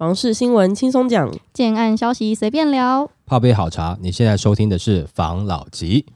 房事新闻轻松讲，建案消息随便聊。泡杯好茶，你现在收听的是房老吉。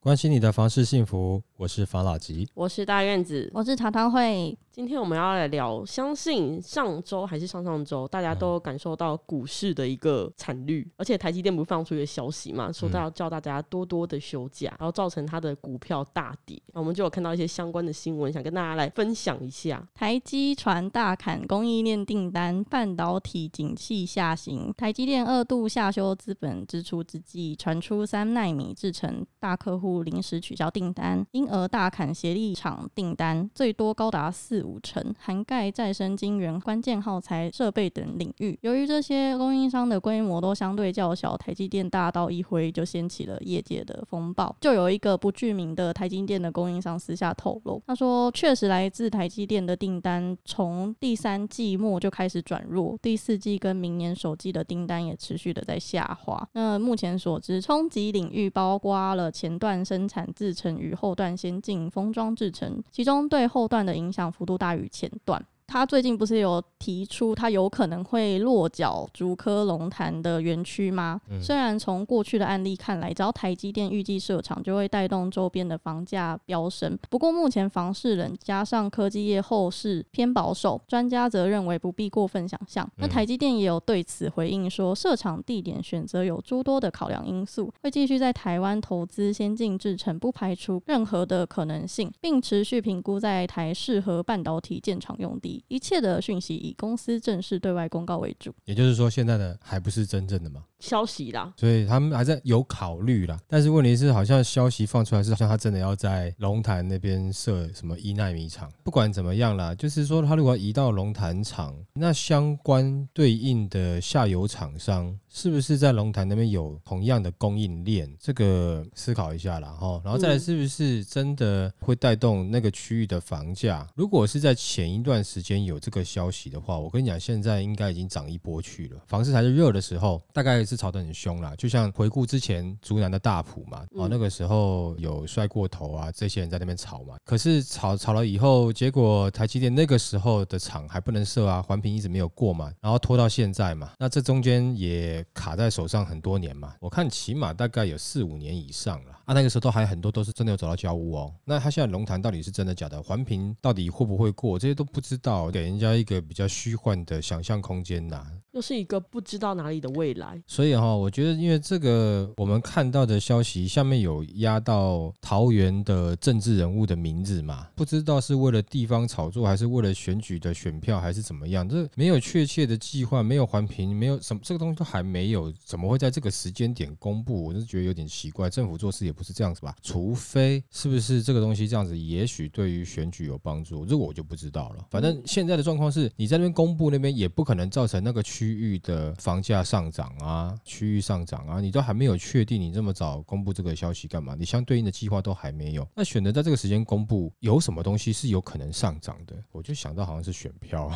关心你的房事幸福，我是法老吉。我是大院子。我是茶汤会，今天我们要来聊，相信上周还是上上周，大家都感受到股市的一个惨绿，而且台积电不是放出一个消息嘛，说要叫大家多多的休假，然后造成它的股票大跌。那我们就有看到一些相关的新闻，想跟大家来分享一下。台积传大砍供应链订单，半导体景气下行，台积电二度下修资本支出之际，传出三纳米制程大客户临时取消订单，因而大砍协力厂订单，最多高达四五成，涵盖再生晶圆、关键耗材设备等领域。由于这些供应商的规模都相对较小，台积电大刀一挥就掀起了业界的风暴。就有一个不具名的台积电的供应商私下透露，他说确实来自台积电的订单从第三季末就开始转弱，第四季跟明年首季的订单也持续的在下滑。那目前所知，冲击领域包括了前段生产制程与后段先进封装制成，其中对后段的影响幅度大于前段。他最近不是有提出，他有可能会落脚竹科龙潭的园区吗？虽然从过去的案例看来，只要台积电预计设厂，就会带动周边的房价飙升。不过目前房市冷，加上科技业后市偏保守，专家则认为不必过分想象。那台积电也有对此回应说，设厂地点选择有诸多的考量因素，会继续在台湾投资先进制程，不排除任何的可能性，并持续评估在台适合半导体建厂用地。一切的讯息以公司正式对外公告为主，也就是说，现在的还不是真正的嘛消息啦，所以他们还在有考虑啦。但是问题是，好像消息放出来是，好像他真的要在龙潭那边设什么一纳米厂。不管怎么样啦，就是说他如果移到龙潭厂，那相关对应的下游厂商是不是在龙潭那边有同样的供应链？这个思考一下啦，哈。然后再来，是不是真的会带动那个区域的房价？如果是在前一段时间有这个消息的话，我跟你讲，现在应该已经涨一波去了。房市还是热的时候，大概是炒得很凶啦。就像回顾之前竹南的大埔嘛，哦，那个时候有摔过头啊，这些人在那边炒嘛。可是炒炒了以后，结果台积电那个时候的厂还不能设啊，环评一直没有过嘛，然后拖到现在嘛，那这中间也卡在手上很多年嘛。我看起码大概有四五年以上了啊。那个时候都还很多都是真的有找到交屋哦。那他现在龙潭到底是真的假的？环评到底会不会过？这些都不知道。给人家一个比较虚幻的想象空间呐，又是一个不知道哪里的未来。所以哈，我觉得因为这个我们看到的消息下面有压到桃园的政治人物的名字嘛，不知道是为了地方炒作，还是为了选举的选票，还是怎么样？这没有确切的计划，没有环评，没有什么这个东西都还没有，怎么会在这个时间点公布？我是觉得有点奇怪。政府做事也不是这样子吧？除非是不是这个东西这样子，也许对于选举有帮助，这我就不知道了。反正现在的状况是，你在那边公布那边也不可能造成那个区区域的房价上涨啊，区域上涨啊，你都还没有确定，你这么早公布这个消息干嘛？你相对应的计划都还没有，那选择在这个时间公布，有什么东西是有可能上涨的？我就想到好像是选票，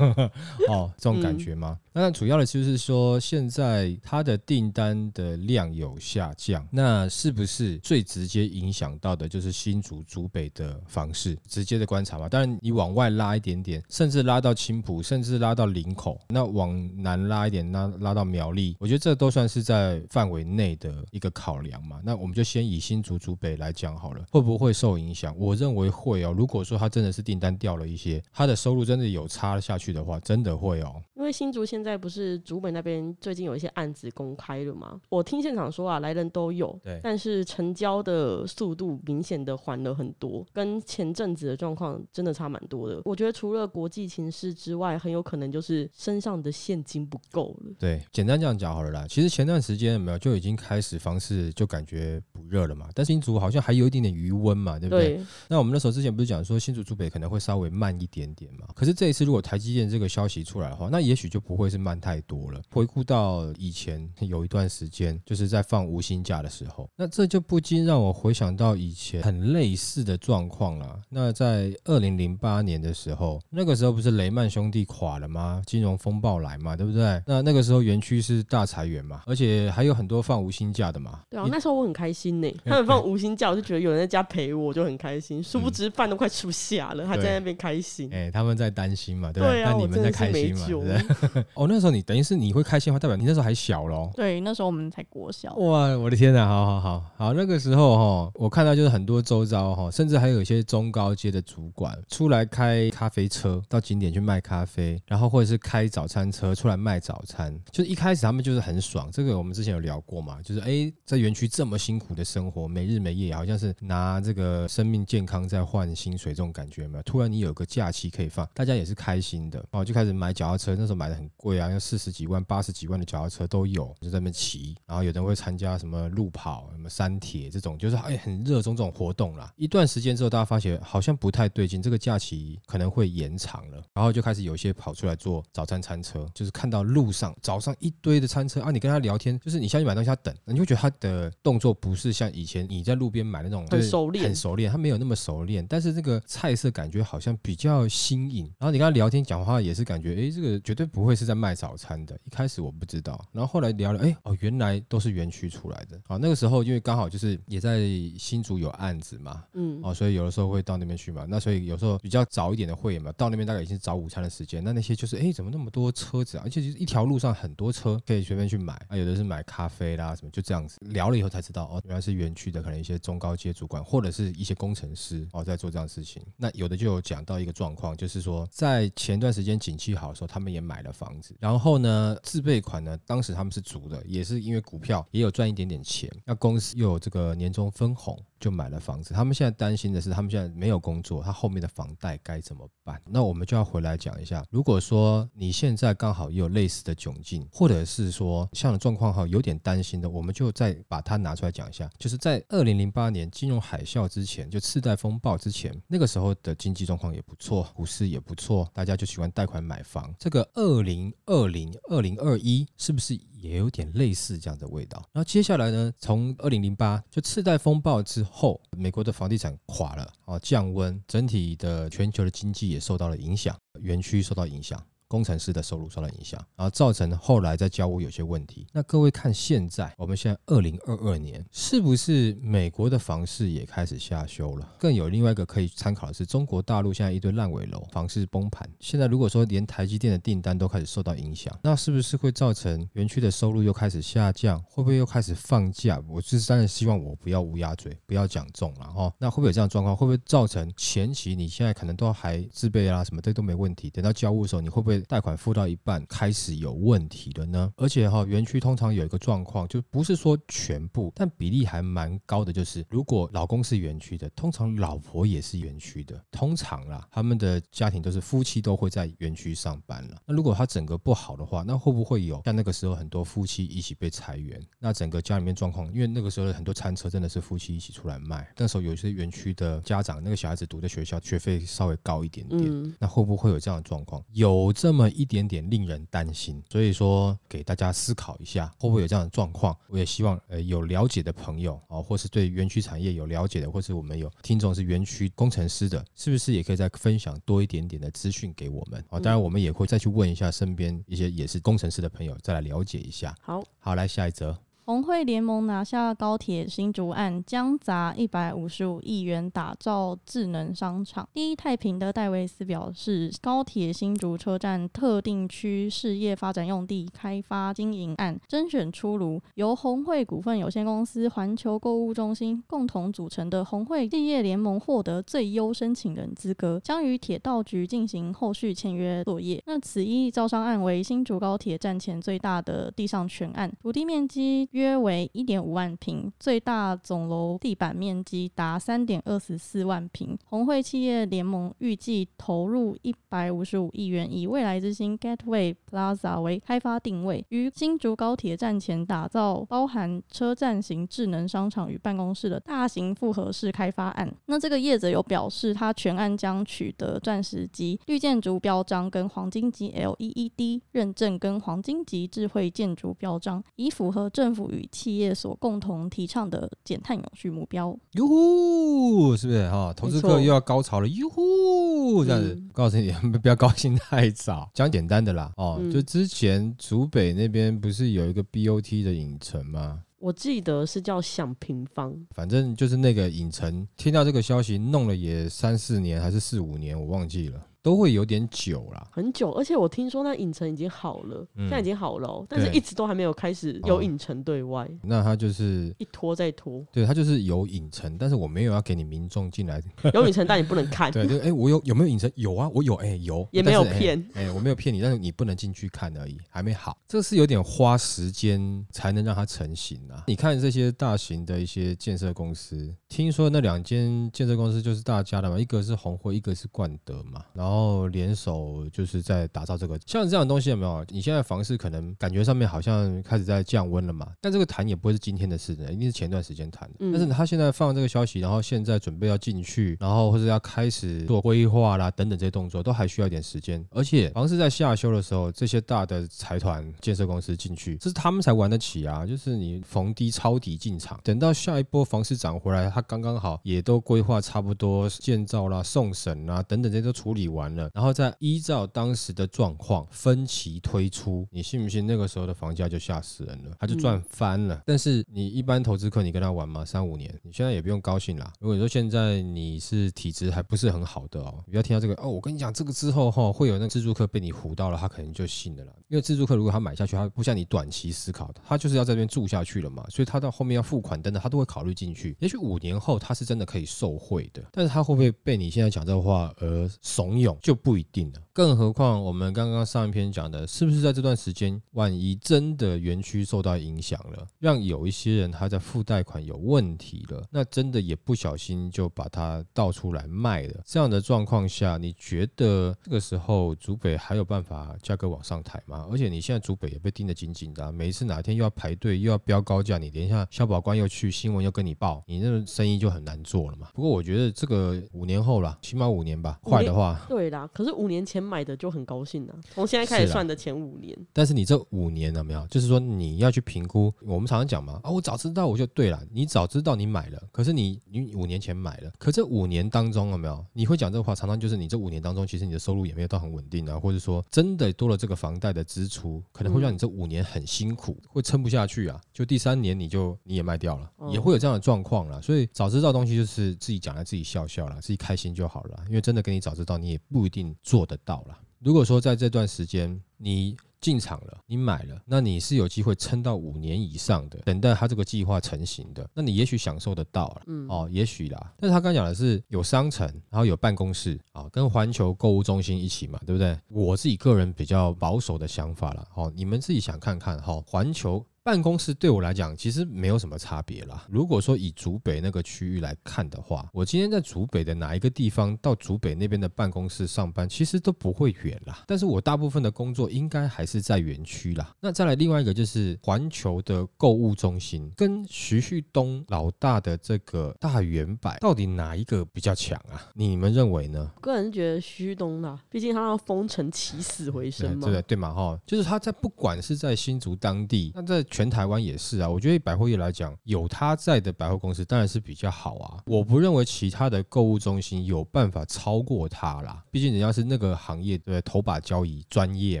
哦，这种感觉吗？那主要的就是说，现在它的订单的量有下降，那是不是最直接影响到的就是新竹竹北的房市？直接的观察嘛。当然，你往外拉一点点，甚至拉到青浦，甚至拉到林口，那往南拉一点，拉拉到苗栗，我觉得这都算是在范围内的一个考量嘛。那我们就先以新竹竹北来讲好了，会不会受影响？我认为会哦。如果说他真的是订单掉了一些，他的收入真的有差下去的话，真的会哦。因为新竹现在不是竹北那边最近有一些案子公开了吗？我听现场说啊，来人都有，对，但是成交的速度明显的缓了很多，跟前阵子的状况真的差蛮多的。我觉得除了国际情势之外，很有可能就是身上的现金不够了。对，简单这样讲好了啦。其实前段时间有没有就已经开始房市就感觉不热了嘛，但新竹好像还有一点点余温嘛，对不对？那我们那时候之前不是讲说新竹竹北可能会稍微慢一点点嘛？可是这一次如果台积电这个消息出来的话，那也许就不会是慢太多了。回顾到以前有一段时间，就是在放无薪假的时候，那这就不禁让我回想到以前很类似的状况了。那在二零零八年的时候，那个时候不是雷曼兄弟垮了吗？金融风暴来嘛，对不对？那那个时候园区是大裁员嘛，而且还有很多放无薪假的嘛。对啊，那时候我很开心心呢。他们放无薪假，我就觉得有人在家陪我，我就很开心。殊不知饭都快吃不下了，还在那边开心。哎，他们在担心嘛，对不对？那你们在开心嘛？对 哦，那时候你等于是你会开心的话，代表你那时候还小喽。对，那时候我们才国小。哇，我的天哪！好好好好，那个时候哈，我看到就是很多周遭哈，甚至还有一些中高阶的主管出来开咖啡车到景点去卖咖啡，然后或者是开早餐车出来卖早餐。就是一开始他们就是很爽，这个我们之前有聊过嘛，就是哎，在园区这么辛苦的生活，没日没夜，好像是拿这个生命健康在换薪水这种感觉没有？突然你有个假期可以放，大家也是开心的哦，就开始买脚踏车，那时候买的很贵啊，要四十几万、八十几万的脚踏车都有，就在那边骑。然后有人会参加什么路跑、什么山铁这种，就是哎很热衷这种活动啦。一段时间之后，大家发现好像不太对劲，这个假期可能会延长了，然后就开始有一些跑出来做早餐餐车，就看到路上早上一堆的餐车啊，你跟他聊天，就是你下去买东西他等，你会觉得他的动作不是像以前你在路边买的那种很熟练，很熟练，他没有那么熟练，但是这个菜色感觉好像比较新颖。然后你跟他聊天讲话也是感觉，哎，这个绝对不会是在卖早餐的。一开始我不知道，然后后来聊了，哎哦，原来都是园区出来的。啊，那个时候因为刚好就是也在新竹有案子嘛，嗯，哦，所以有的时候会到那边去嘛。那所以有时候比较早一点的会嘛，到那边大概已经是早午餐的时间。那那些就是，哎，怎么那么多车子而且就是一条路上很多车可以随便去买啊。有的是买咖啡啦什么，就这样子聊了以后才知道，哦，原来是园区的可能一些中高阶主管或者是一些工程师哦在做这样的事情。那有的就有讲到一个状况，就是说在前段时间景气好的时候，他们也买了房子，然后呢自备款呢，当时他们是足的，也是因为股票也有赚一点点钱，那公司又有这个年终分红。就买了房子，他们现在担心的是，他们现在没有工作，他后面的房贷该怎么办？那我们就要回来讲一下，如果说你现在刚好也有类似的窘境，或者是说像状况哈有点担心的，我们就再把它拿出来讲一下。就是在二零零八年金融海啸之前，就次贷风暴之前，那个时候的经济状况也不错，股市也不错，大家就喜欢贷款买房。这个二零二零二零二一是不是也有点类似这样的味道？然后接下来呢，从二零零八就次贷风暴之后，美国的房地产垮了啊，降温，整体的全球的经济也受到了影响，园区受到影响。工程师的收入受到影响，然后造成后来在交屋有些问题。那各位看现在，我们现在二零二二年，是不是美国的房市也开始下修了？更有另外一个可以参考的是，中国大陆现在一堆烂尾楼，房市崩盘。现在如果说连台积电的订单都开始受到影响，那是不是会造成园区的收入又开始下降？会不会又开始放假？我是当然希望我不要乌鸦嘴，不要讲中了哈。那会不会有这样状况？会不会造成前期你现在可能都还自备啊什么这都没问题，等到交屋的时候，你会不会？贷款付到一半开始有问题的呢，而且哈，园区通常有一个状况，就不是说全部，但比例还蛮高的，就是如果老公是园区的，通常老婆也是园区的，通常啦，他们的家庭都是夫妻都会在园区上班了。那如果他整个不好的话，那会不会有像那个时候很多夫妻一起被裁员？那整个家里面状况，因为那个时候很多餐车真的是夫妻一起出来卖，那时候有些园区的家长，那个小孩子读的学校学费稍微高一点点，那会不会有这样的状况？有这么一点点令人担心，所以说给大家思考一下，会不会有这样的状况？我也希望呃有了解的朋友啊，或是对园区产业有了解的，或是我们有听众是园区工程师的，是不是也可以再分享多一点点的资讯给我们啊？当然我们也会再去问一下身边一些也是工程师的朋友，再来了解一下。好，好，来下一则。红会联盟拿下高铁新竹案，将砸一百五十五亿元打造智能商场。第一太平的戴维斯表示，高铁新竹车站特定区事业发展用地开发经营案甄选出炉，由红会股份有限公司、环球购物中心共同组成的红会企业联盟获得最优申请人资格，将与铁道局进行后续签约作业。那此一招商案为新竹高铁站前最大的地上全案，土地面积。约为一点五万平，最大总楼地板面积达三点二十四万平。红会企业联盟预计投入一百五十五亿元，以未来之星 Gateway Plaza 为开发定位，于新竹高铁站前打造包含车站型智能商场与办公室的大型复合式开发案。那这个业者有表示，他全案将取得钻石级绿建筑标章、跟黄金级 LEED 认证、跟黄金级智慧建筑标章，以符合政府。与企业所共同提倡的减碳永续目标，哟呼，是不是哈？投资客又要高潮了，哟呼，这样子，告诉你 不要高兴太早，讲简单的啦，哦，就之前竹北那边不是有一个 BOT 的影城吗？我记得是叫享平方，反正就是那个影城，听到这个消息弄了也三四年还是四五年，我忘记了。都会有点久了，很久，而且我听说那影城已经好了，现在已经好了，哦，但是一直都还没有开始有影城对外。那他就是一拖再拖，对他就是有影城，但是我没有要给你民众进来。有影城，但你不能看。对，就 哎，我有有没有影城？有啊，我有，哎，有，也没有骗，哎，我没有骗你，但是你不能进去看而已，还没好。这是有点花时间才能让它成型啊。你看这些大型的一些建设公司，听说那两间建设公司就是大家的嘛，一个是红辉，一个是冠德嘛，然后联手。就是在打造这个像这样的东西有没有？你现在房市可能感觉上面好像开始在降温了嘛？但这个谈也不会是今天的事的，一定是前段时间谈的。但是他现在放这个消息，然后现在准备要进去，然后或者要开始做规划啦等等这些动作，都还需要一点时间。而且房市在下修的时候，这些大的财团建设公司进去，这是他们才玩得起啊！就是你逢低抄底进场，等到下一波房市涨回来，他刚刚好也都规划差不多建造啦、送审啦等等这些都处理完了，然后再。依照当时的状况分期推出，你信不信那个时候的房价就吓死人了，他就赚翻了。但是你一般投资客，你跟他玩吗？三五年，你现在也不用高兴啦。如果说现在你是体质还不是很好的哦，不要听到这个哦。我跟你讲，这个之后哈会有那个自助客被你唬到了，他可能就信了啦。因为自助客如果他买下去，他不像你短期思考的，他就是要在这边住下去了嘛，所以他到后面要付款等等，他都会考虑进去。也许五年后他是真的可以受贿的，但是他会不会被你现在讲这话而怂恿就不一定了。更何况，我们刚刚上一篇讲的，是不是在这段时间，万一真的园区受到影响了，让有一些人他在付贷款有问题了，那真的也不小心就把它倒出来卖了。这样的状况下，你觉得这个时候竹北还有办法价格往上抬吗？而且你现在竹北也被盯得紧紧的，每一次哪天又要排队又要标高价，你等一下消保官又去新闻又跟你报，你那生意就很难做了嘛。不过我觉得这个五年后了，起码五年吧，快的话，对啦。可是五年前。买的就很高兴啊！从现在开始算的前五年，但是你这五年有没有？就是说你要去评估，我们常常讲嘛，啊，我早知道我就对了。你早知道你买了，可是你你五年前买了，可这五年当中有没有？你会讲这话，常常就是你这五年当中，其实你的收入也没有到很稳定啊，或者说真的多了这个房贷的支出，可能会让你这五年很辛苦，会撑不下去啊。就第三年你就你也卖掉了，也会有这样的状况了。所以早知道东西就是自己讲来自己笑笑了，自己开心就好了。因为真的跟你早知道，你也不一定做得到。好了，如果说在这段时间你进场了，你买了，那你是有机会撑到五年以上的，等待它这个计划成型的，那你也许享受得到了，嗯哦，也许啦。但是他刚讲的是有商城，然后有办公室啊，跟环球购物中心一起嘛，对不对？我自己个人比较保守的想法了，哦，你们自己想看看哈，环球。办公室对我来讲其实没有什么差别啦。如果说以竹北那个区域来看的话，我今天在竹北的哪一个地方到竹北那边的办公室上班，其实都不会远啦。但是我大部分的工作应该还是在园区啦。那再来另外一个就是环球的购物中心跟徐旭东老大的这个大圆柏，到底哪一个比较强啊？你们认为呢？个人觉得徐旭东啦，毕竟他让封城起死回生嘛，对对嘛哈，就是他在不管是在新竹当地，那在全台湾也是啊，我觉得百货业来讲，有他在的百货公司当然是比较好啊。我不认为其他的购物中心有办法超过他啦，毕竟人家是那个行业对头把交椅专业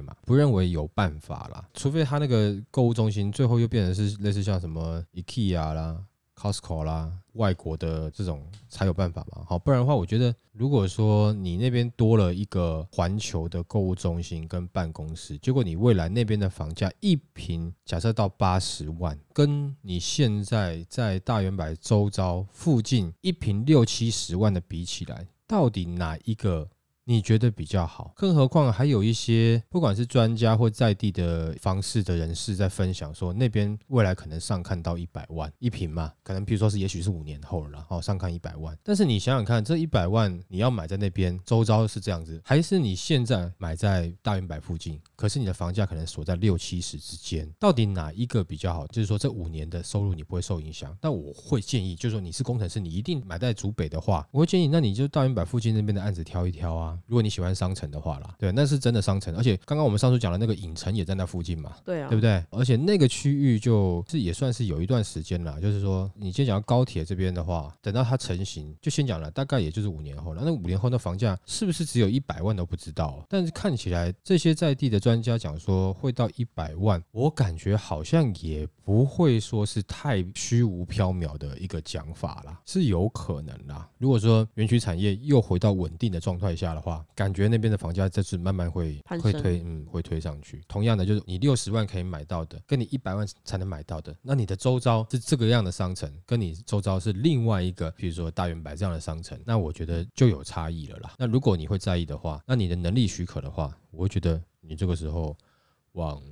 嘛，不认为有办法啦。除非他那个购物中心最后又变成是类似像什么 IKEA 啦。Costco 啦，外国的这种才有办法嘛？好，不然的话，我觉得如果说你那边多了一个环球的购物中心跟办公室，结果你未来那边的房价一平假设到八十万，跟你现在在大圆柏周遭附近一平六七十万的比起来，到底哪一个？你觉得比较好，更何况还有一些不管是专家或在地的方式的人士在分享说，那边未来可能上看到一百万一平嘛，可能比如说是也许是五年后了，哦，上看一百万。但是你想想看，这一百万你要买在那边周遭是这样子，还是你现在买在大圆柏附近，可是你的房价可能锁在六七十之间，到底哪一个比较好？就是说这五年的收入你不会受影响。但我会建议，就是说你是工程师，你一定买在竹北的话，我会建议那你就大圆柏附近那边的案子挑一挑啊。啊。如果你喜欢商城的话啦，对，那是真的商城，而且刚刚我们上述讲的那个影城也在那附近嘛，对啊，对不对？而且那个区域就是也算是有一段时间了，就是说你先讲到高铁这边的话，等到它成型，就先讲了，大概也就是五年后了。那五年后那房价是不是只有一百万都不知道？但是看起来这些在地的专家讲说会到一百万，我感觉好像也不会说是太虚无缥缈的一个讲法啦，是有可能啦。如果说园区产业又回到稳定的状态下的话，感觉那边的房价这次慢慢会会推，嗯，会推上去。同样的，就是你六十万可以买到的，跟你一百万才能买到的，那你的周遭是这个样的商城，跟你周遭是另外一个，比如说大圆白这样的商城，那我觉得就有差异了啦。那如果你会在意的话，那你的能力许可的话，我会觉得你这个时候往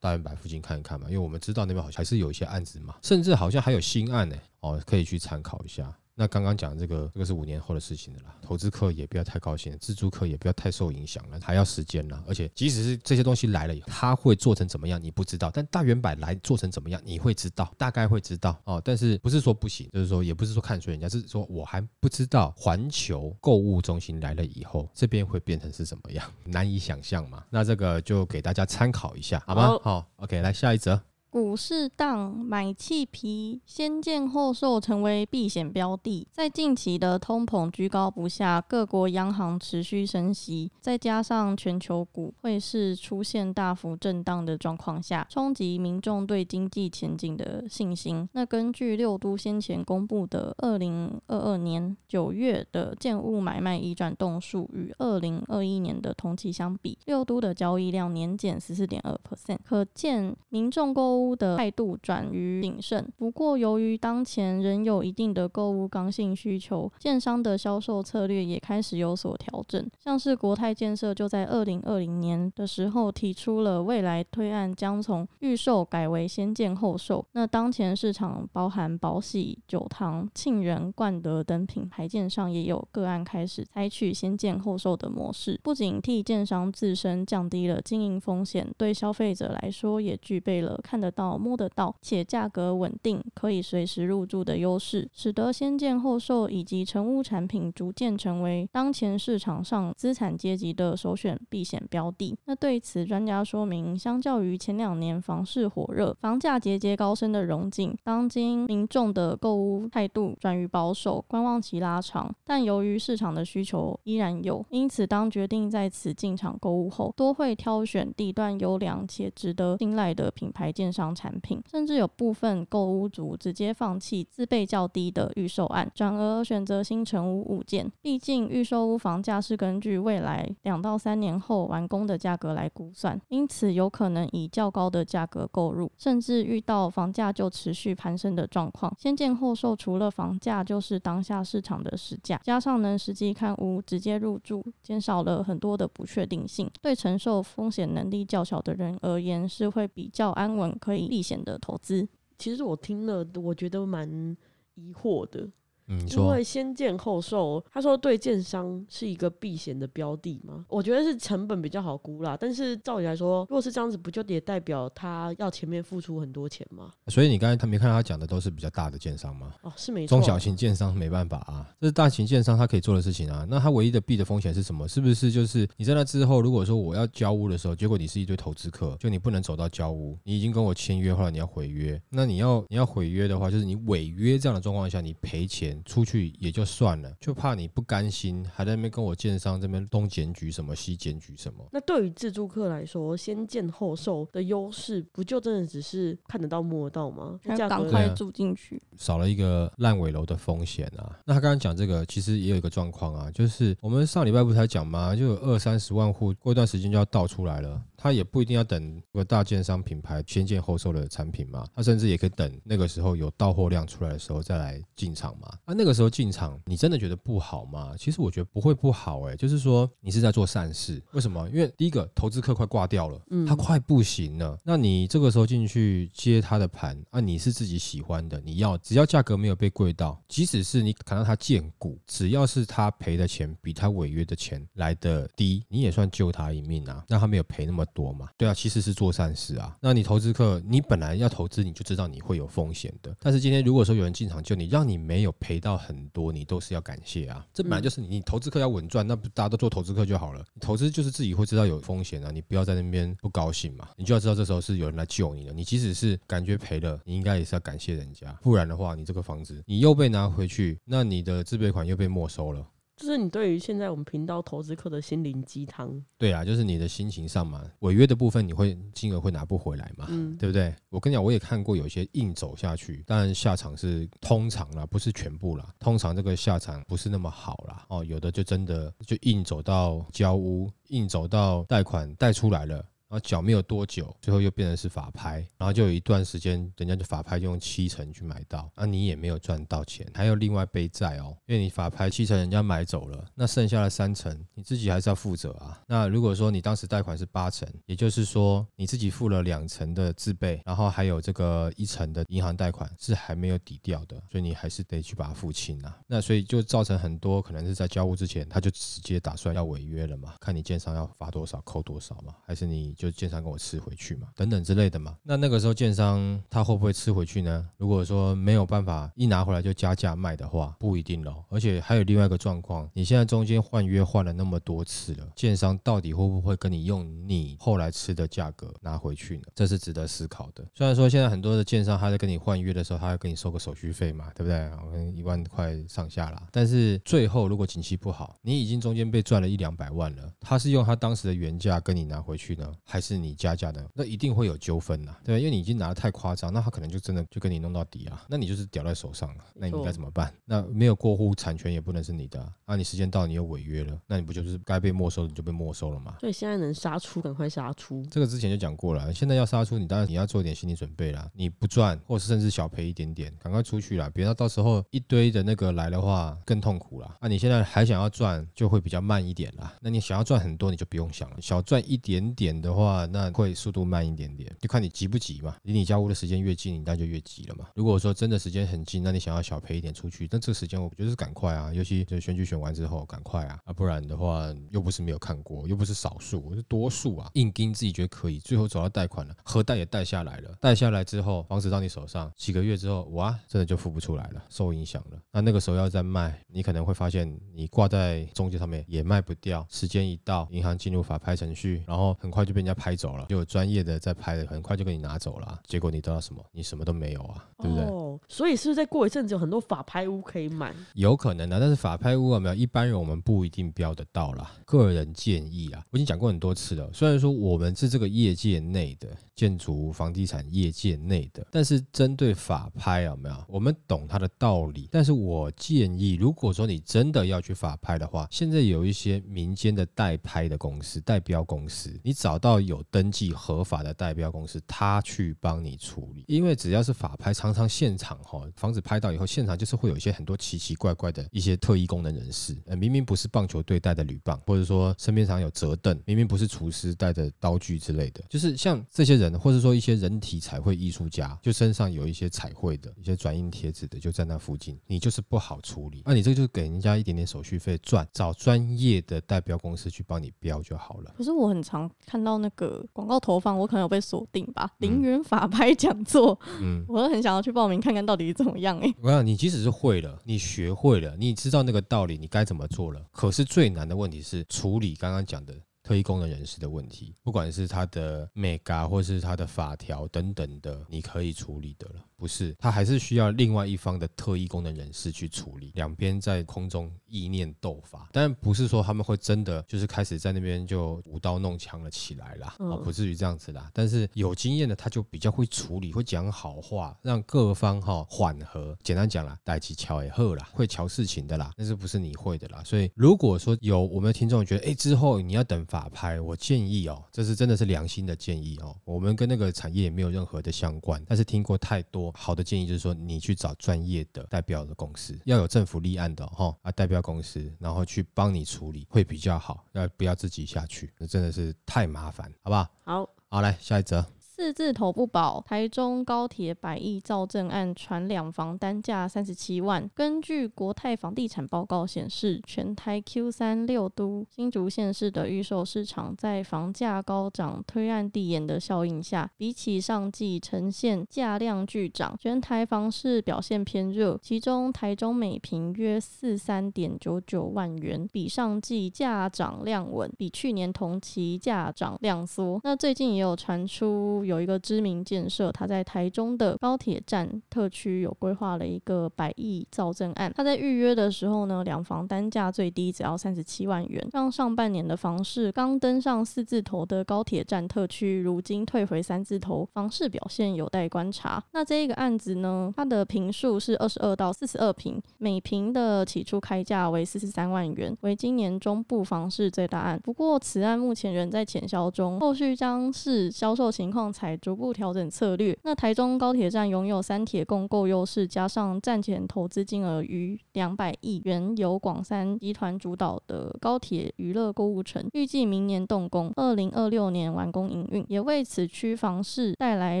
大圆白附近看一看嘛，因为我们知道那边好像还是有一些案子嘛，甚至好像还有新案呢、哦，可以去参考一下。那刚刚讲这个，这个是五年后的事情了啦。投资客也不要太高兴，自住客也不要太受影响了，还要时间啦。而且即使是这些东西来了以后，它会做成怎么样，你不知道。但大圆柏来做成怎么样，你会知道，大概会知道哦。但是不是说不行，就是说也不是说看衰人家，是说我还不知道环球购物中心来了以后，这边会变成是怎么样，难以想象嘛。那这个就给大家参考一下，好吗？好好，OK，来下一则。股市荡买气皮，先见后售成为避险标的。在近期的通膨居高不下，各国央行持续升息，再加上全球股汇市出现大幅震荡的状况下，冲击民众对经济前景的信心。那根据六都先前公布的二零二二年九月的建物买卖移转动数，与二零二一年的同期相比，六都的交易量年减十四点二 percent，可见民众购物的态度转于谨慎。不过，由于当前仍有一定的购物刚性需求，建商的销售策略也开始有所调整。像是国泰建设就在二零二零年的时候提出了未来推案将从预售改为先建后售。那当前市场包含宝喜、九堂、庆元、冠德等品牌建商也有个案开始采取先建后售的模式，不仅替建商自身降低了经营风险，对消费者来说也具备了看得到、摸得到且价格稳定、可以随时入住的优势，使得先建后售以及成屋产品逐渐成为当前市场上资产阶级的首选避险标的。那对此，专家说明，相较于前两年房市火热、房价节节高升的荣景，当今民众的购物态度转于保守，观望期拉长，但由于市场的需求依然有，因此当决定在此进场购物后，多会挑选地段优良且值得信赖的品牌建商产品，甚至有部分购屋族直接放弃自备较低的预售案，转而选择新成屋物件。毕竟预售屋房价是根据未来两到三年后完工的价格来估算，因此有可能以较高的价格购入，甚至遇到房价就持续攀升的状况。先建后售，除了房价就是当下市场的实价，加上能实际看屋、直接入住，减少了很多的不确定性，对承受风险能力较小的人而言，是会比较安稳、可以避险的投资。其实我听了，我觉得蛮疑惑的，嗯，你因为先建后售，他说对建商是一个避险的标的嘛，我觉得是成本比较好估啦。但是照理来说，如果是这样子，不就也代表他要前面付出很多钱吗？所以你刚才他没看到他讲的都是比较大的建商吗？哦，是没错。中小型建商没办法啊，这是大型建商他可以做的事情啊。那他唯一的避的风险是什么？是不是就是你在那之后，如果说我要交屋的时候，结果你是一堆投资客，就你不能走到交屋，你已经跟我签约，后来你要毁约，那你要你要毁约的话，就是你违约这样的状况下，你赔钱出去也就算了，就怕你不甘心，还在那边跟我建商这边东检举什么西检举什么。那对于自住客来说，先建后售的优势，不就真的只是看得到摸得到吗？要赶快住进去。少了一个烂尾楼的风险啊。那他刚刚讲这个，其实也有一个状况啊，就是我们上礼拜不是才讲吗？就有二三十万户，过一段时间就要倒出来了。他也不一定要等这个大建商品牌先建后售的产品嘛，他甚至也可以等那个时候有到货量出来的时候再来进场嘛。那、那个时候进场，你真的觉得不好吗？其实我觉得不会不好诶、就是说你是在做善事。为什么？因为第一个投资客快挂掉了，嗯他快不行了。那你这个时候进去接他的盘啊，你是自己喜欢的，你要只要价格没有被贵到，即使是你看到他见股，只要是他赔的钱比他违约的钱来的低，你也算救他一命啊，让他没有赔那么多嘛。对啊，其实是做善事啊。那你投资客，你本来要投资，你就知道你会有风险的。但是今天如果说有人进场救你，让你没有赔到很多，你都是要感谢啊。这本来就是你你投资客要稳赚，那不大家都做投资客就好了。你投资就是自己会知道有风险啊，你不要在那边不高兴嘛。你就要知道这时候是有人来救你的。你即使是感觉赔了，你应该也是要感谢人家，不然的话，你这个房子你又被拿回去，那你的自备款又被没收了。这是你对于现在我们频道投资客的心灵鸡汤。对啊，就是你的心情上嘛，违约的部分你会金额会拿不回来嘛，嗯，对不对？我跟你讲，我也看过有些硬走下去，当然下场是通常啦，不是全部啦，通常这个下场不是那么好啦。哦，有的就真的就硬走到交屋，硬走到贷款贷出来了。然后缴没有多久，最后又变成是法拍，然后就有一段时间，人家就法拍就用七成去买到，那你也没有赚到钱，还有另外背债哦，因为你法拍七成人家买走了，那剩下的三成你自己还是要负责啊。那如果说你当时贷款是八成，也就是说你自己付了两成的自备，然后还有这个一成的银行贷款是还没有抵掉的，所以你还是得去把它付清啊。那所以就造成很多可能是在交屋之前他就直接打算要违约了嘛，看你建商要罚多少扣多少嘛，还是你就。建商跟我吃回去嘛，等等之类的嘛。那那个时候建商他会不会吃回去呢？如果说没有办法一拿回来就加价卖的话，不一定咯。而且还有另外一个状况，你现在中间换约换了那么多次了，建商到底会不会跟你用你后来吃的价格拿回去呢？这是值得思考的。虽然说现在很多的建商他在跟你换约的时候，他要跟你收个手续费嘛，对不对？可能一万块上下啦。但是最后如果景气不好，你已经中间被赚了一两百万了，他是用他当时的原价跟你拿回去呢？还是你加价的，那一定会有纠纷呐，对因为你已经拿的太夸张，那他可能就真的就跟你弄到底啊，那你就是屌在手上了，那你应该怎么办？那没有过户，产权也不能是你的啊，你时间到你又违约了，那你不就是该被没收的就被没收了吗？所以现在能杀出，赶快杀出。这个之前就讲过了，现在要杀出，你当然你要做一点心理准备啦，你不赚，或是甚至小赔一点点，赶快出去啦，别到到时候一堆的那个来的话更痛苦啦。那你现在还想要赚，就会比较慢一点啦。那你想要赚很多，你就不用想了，小赚一点点的话，那。会速度慢一点点，就看你急不急嘛。离你交屋的时间越近，你当然就越急了嘛。如果说真的时间很近，那你想要小赔一点出去，那这个时间我觉得是赶快啊，尤其就选举选完之后赶快啊，啊不然的话又不是没有看过，又不是少数，是多数啊。硬盯自己觉得可以，最后走到贷款了，核贷也贷下来了，贷下来之后房子到你手上几个月之后，哇，真的就付不出来了，受影响了。那那个时候要再卖，你可能会发现你挂在中介上面也卖不掉，时间一到，银行进入法拍程序，然后很快就被人家拍走了。就有专业的在拍的，很快就给你拿走了，结果你得到什么？你什么都没有啊，对不对？哦，所以是不是再过一阵子有很多法拍屋可以买？有可能啊，但是法拍屋有没有一般人我们不一定标得到啦。个人建议啊，我已经讲过很多次了。虽然说我们是这个业界内的建筑房地产业界内的，但是针对法拍有没有？我们懂它的道理。但是我建议，如果说你真的要去法拍的话，现在有一些民间的代拍的公司、代标公司，你找到要有登记合法的代标公司，他去帮你处理。因为只要是法拍，常常现场哈，房子拍到以后，现场就是会有一些很多奇奇怪怪的一些特异功能人士，呃，明明不是棒球队带的铝棒，或者说身边常有折凳，明明不是厨师带的刀具之类的，就是像这些人，或者说一些人体彩绘艺术家，就身上有一些彩绘的一些转印贴纸的，就在那附近，你就是不好处理。那你这个就给人家一点点手续费赚，找专业的代标公司去帮你标就好了。可是我很常看到那个广告投放，我可能有被锁定吧？零元法拍讲座，嗯，我都很想要去报名看看到底怎么样哎。我想你即使是会了，你学会了，你知道那个道理，你该怎么做了。可是最难的问题是处理刚刚讲的。特异功能人士的问题，不管是他的 mega 或是他的法条等等的，你可以处理的了。不是，他还是需要另外一方的特异功能人士去处理。两边在空中意念斗法，但不是说他们会真的就是开始在那边就舞刀弄枪了起来啦，哦，不至于这样子啦。但是有经验的他就比较会处理，会讲好话，让各方哈缓和。简单讲啦，代起桥也喝啦，会瞧事情的啦，但是不是你会的啦。所以如果说有我们的听众觉得，哎，之后你要等。法拍，我建议哦，这是真的是良心的建议哦。我们跟那个产业也没有任何的相关，但是听过太多好的建议，就是说你去找专业的代表的公司，要有政府立案的哈啊代表公司，然后去帮你处理会比较好，要不要自己下去？那真的是太麻烦，好不好？好，好来下一则。四字头不保，台中高铁百亿造证案传两房单价三十七万。根据国泰房地产报告显示，全台 Q 三六都新竹县市的预售市场在房价高涨、推案递延的效应下，比起上季呈现价量巨涨，全台房市表现偏热。其中台中每平约四三点九九万元，比上季价涨量稳，比去年同期价涨量缩。那最近也有传出。有一个知名建设，他在台中的高铁站特区有规划了一个百亿造证案。他在预约的时候呢，两房单价最低只要三十七万元，让上半年的房市刚登上四字头的高铁站特区，如今退回三字头，房市表现有待观察。那这一个案子呢，它的平数是二十二到四十二平，每平的起初开价为四十三万元，为今年中部房市最大案。不过此案目前仍在潜销中，后续将是销售情况。才逐步调整策略。那台中高铁站拥有三铁共购优势，加上站前投资金额逾两百亿元，由广三集团主导的高铁娱乐购物城，预计明年动工，二零二六年完工营运，也为此区房市带来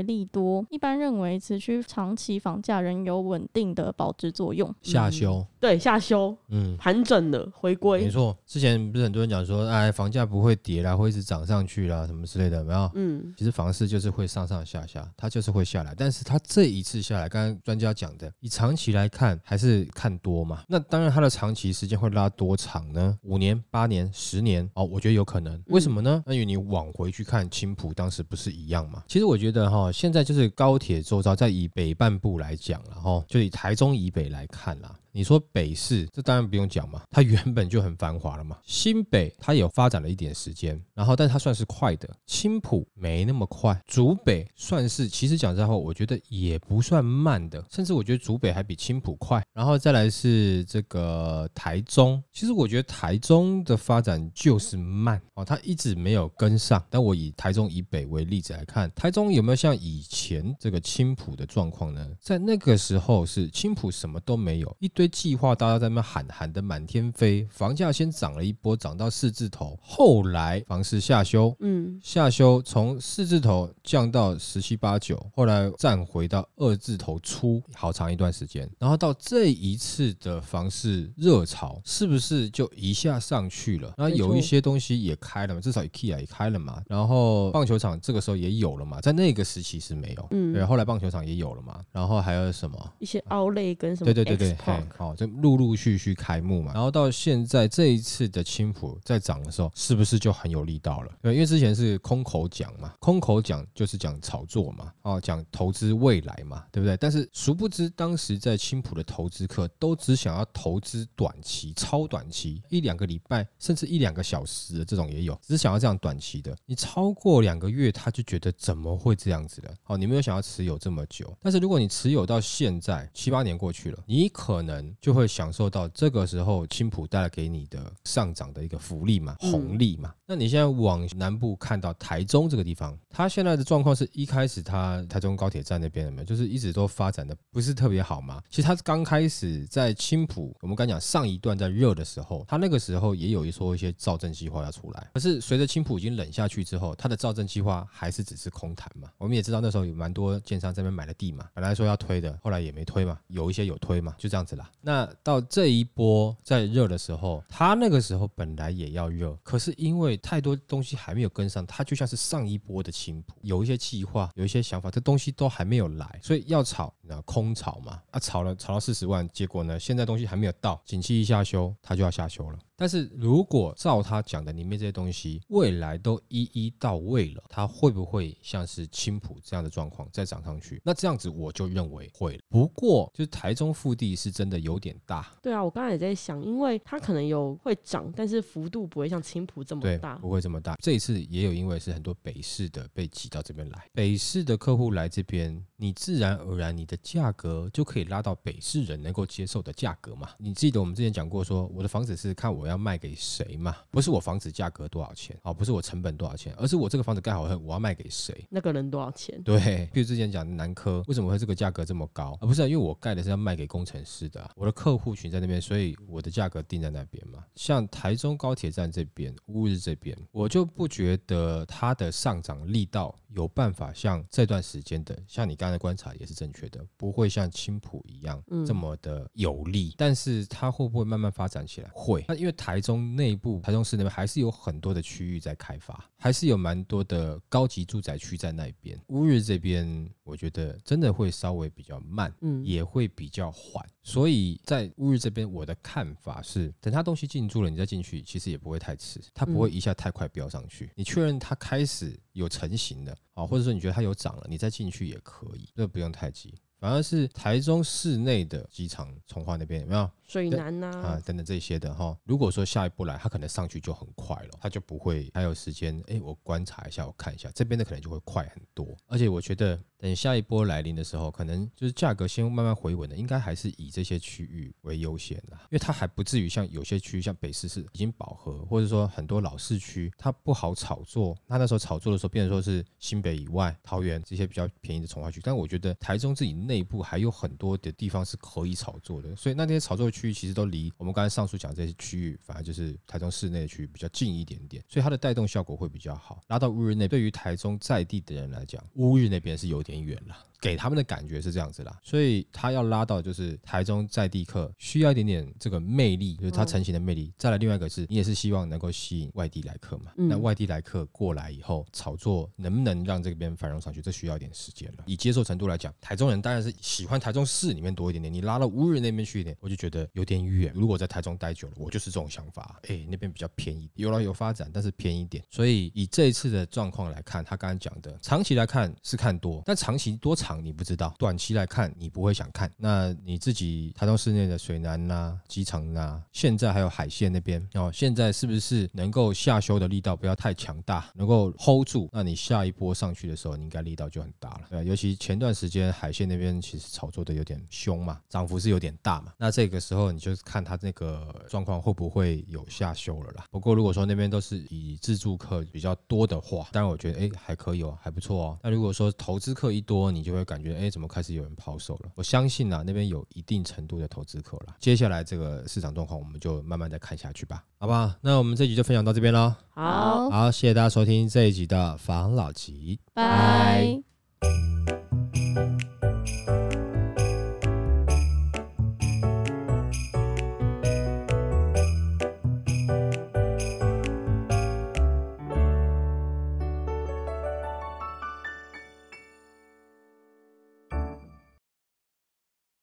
利多。一般认为，此区长期房价仍有稳定的保值作用。下修，对，下修，嗯，盘整了，回归。没错，之前不是很多人讲说，哎，房价不会跌啦，会一直涨上去啦，什么之类的，没有？嗯，其实房市就是。是会上上下下，它就是会下来，但是它这一次下来，刚刚专家讲的，以长期来看还是看多嘛？那当然，它的长期时间会拉多长呢？五年、八年、十年？哦，我觉得有可能。为什么呢？那因为你往回去看青浦当时不是一样嘛？其实我觉得哈，现在就是高铁周遭，在以北半部来讲了哈，就以台中以北来看啦。你说北市，这当然不用讲嘛，它原本就很繁华了嘛。新北它有发展了一点时间，然后但它算是快的，青浦没那么快。竹北算是，其实讲真话，我觉得也不算慢的，甚至我觉得竹北还比青浦快。然后再来是这个台中，其实我觉得台中的发展就是慢哦，它一直没有跟上。但我以台中以北为例子来看，台中有没有像以前这个青浦的状况呢？在那个时候是青浦什么都没有，一堆。计划大家在那边喊喊的满天飞，房价先涨了一波，涨到四字头，后来房市下修，嗯，下修从四字头降到十七八九，后来站回到二字头出，好长一段时间，然后到这一次的房市热潮，是不是就一下上去了？那有一些东西也开了嘛，至少 IKEA 也开了嘛，然后棒球场这个时候也有了嘛，在那个时期是没有，嗯，对，后来棒球场也有了嘛，然后还有什么？一些奥类跟什么，对对对对。哦，就陆陆续续开幕嘛，然后到现在这一次的青浦在涨的时候，是不是就很有力道了？对，因为之前是空口讲嘛，空口讲就是讲炒作嘛，哦，讲投资未来嘛，对不对？但是殊不知，当时在青浦的投资客都只想要投资短期、超短期，一两个礼拜甚至一两个小时的这种也有，只想要这样短期的。你超过两个月，他就觉得怎么会这样子的？哦，你没有想要持有这么久，但是如果你持有到现在七八年过去了，你可能。就会享受到这个时候青浦带来给你的上涨的一个福利嘛，红利嘛。那你现在往南部看到台中这个地方，它现在的状况是一开始它台中高铁站那边有没有，就是一直都发展的不是特别好嘛。其实它刚开始在青浦，我们刚讲上一段在热的时候，它那个时候也有一说一些造镇计划要出来，可是随着青浦已经冷下去之后，它的造镇计划还是只是空谈嘛。我们也知道那时候有蛮多建商这边买了地嘛，本来说要推的，后来也没推嘛，有一些有推嘛，就这样子啦。那到这一波在热的时候，它那个时候本来也要热，可是因为太多东西还没有跟上，它就像是上一波的青浦，有一些计划，有一些想法，这东西都还没有来，所以要炒，那空炒嘛，啊，炒了炒到四十万，结果呢，现在东西还没有到，景气一下修，它就要下修了。但是如果照他讲的里面这些东西，未来都一一到位了，它会不会像是青浦这样的状况再涨上去？那这样子我就认为会。不过就是台中腹地是真的有点大。对啊，我刚才也在想，因为它可能有会涨，但是幅度不会像青浦这么大，不会这么大。这一次也有因为是很多北市的被挤到这边来，北市的客户来这边，你自然而然你的价格就可以拉到北市人能够接受的价格嘛。你记得我们之前讲过，说我的房子是看我。我要卖给谁嘛？不是我房子价格多少钱，哦，不是我成本多少钱，而是我这个房子盖好后，我要卖给谁？那个人多少钱？对，比如之前讲的南科，为什么会这个价格这么高？啊不是因为我盖的是要卖给工程师的，我的客户群在那边，所以我的价格定在那边嘛。像台中高铁站这边、乌日这边，我就不觉得它的上涨力道有办法像这段时间的，像你刚才的观察也是正确的，不会像青浦一样嗯这么的有利。但是它会不会慢慢发展起来？会。那因为台中内部，台中市那边还是有很多的区域在开发，还是有蛮多的高级住宅区在那边。乌日这边，我觉得真的会稍微比较慢。嗯，也会比较缓，所以在乌日这边，我的看法是，等它东西进驻了，你再进去，其实也不会太迟，它不会一下太快飙上去。你确认它开始有成型的啊，或者说你觉得它有涨了，你再进去也可以，这不用太急。反而是台中市内的机场从化那边有没有水南呐、啊等等这些的哈？如果说下一波来，它可能上去就很快了，它就不会还有时间。哎，我观察一下，我看一下这边的可能就会快很多。而且我觉得等下一波来临的时候，可能就是价格先慢慢回稳的，应该还是以这些区域为优先的，因为它还不至于像有些区域像北市是已经饱和，或者说很多老市区它不好炒作。那那时候炒作的时候，变成说是新北以外、桃园这些比较便宜的从化区，但我觉得台中自己内部还有很多的地方是可以炒作的，所以那些炒作区域其实都离我们刚才上述讲这些区域，反而就是台中市内区域比较近一点点，所以它的带动效果会比较好。拉到乌日内，对于台中在地的人来讲，乌日那边是有点远了。给他们的感觉是这样子啦，所以他要拉到就是台中在地客，需要一点点这个魅力，就是它成型的魅力。再来另外一个是你也是希望能够吸引外地来客嘛，嗯那外地来客过来以后，炒作能不能让这边繁荣上去，这需要一点时间了。以接受程度来讲，台中人当然是喜欢台中市里面多一点点，你拉到乌日那边去一点，我就觉得有点远。如果在台中待久了，我就是这种想法，哎，那边比较便宜，有了有发展，但是便宜一点。所以以这一次的状况来看，他刚刚讲的，长期来看是看多，但长期多长你不知道，短期来看你不会想看。那你自己台中市内的水南呐、机场呐、现在还有海线那边哦，现在是不是能够下修的力道不要太强大，能够 hold 住？那你下一波上去的时候，你应该力道就很大了。对，尤其前段时间海线那边其实炒作的有点凶嘛，涨幅是有点大嘛。那这个时候你就看它那个状况会不会有下修了啦。不过如果说那边都是以自助客比较多的话，当然我觉得哎还可以哦，还不错哦。那如果说投资客一多，你就会会感觉哎怎么开始有人抛售了？我相信啊那边有一定程度的投资客了。接下来这个市场状况我们就慢慢再看下去吧，好不好？那我们这集就分享到这边喽。好，好，谢谢大家收听这一集的防老集。拜。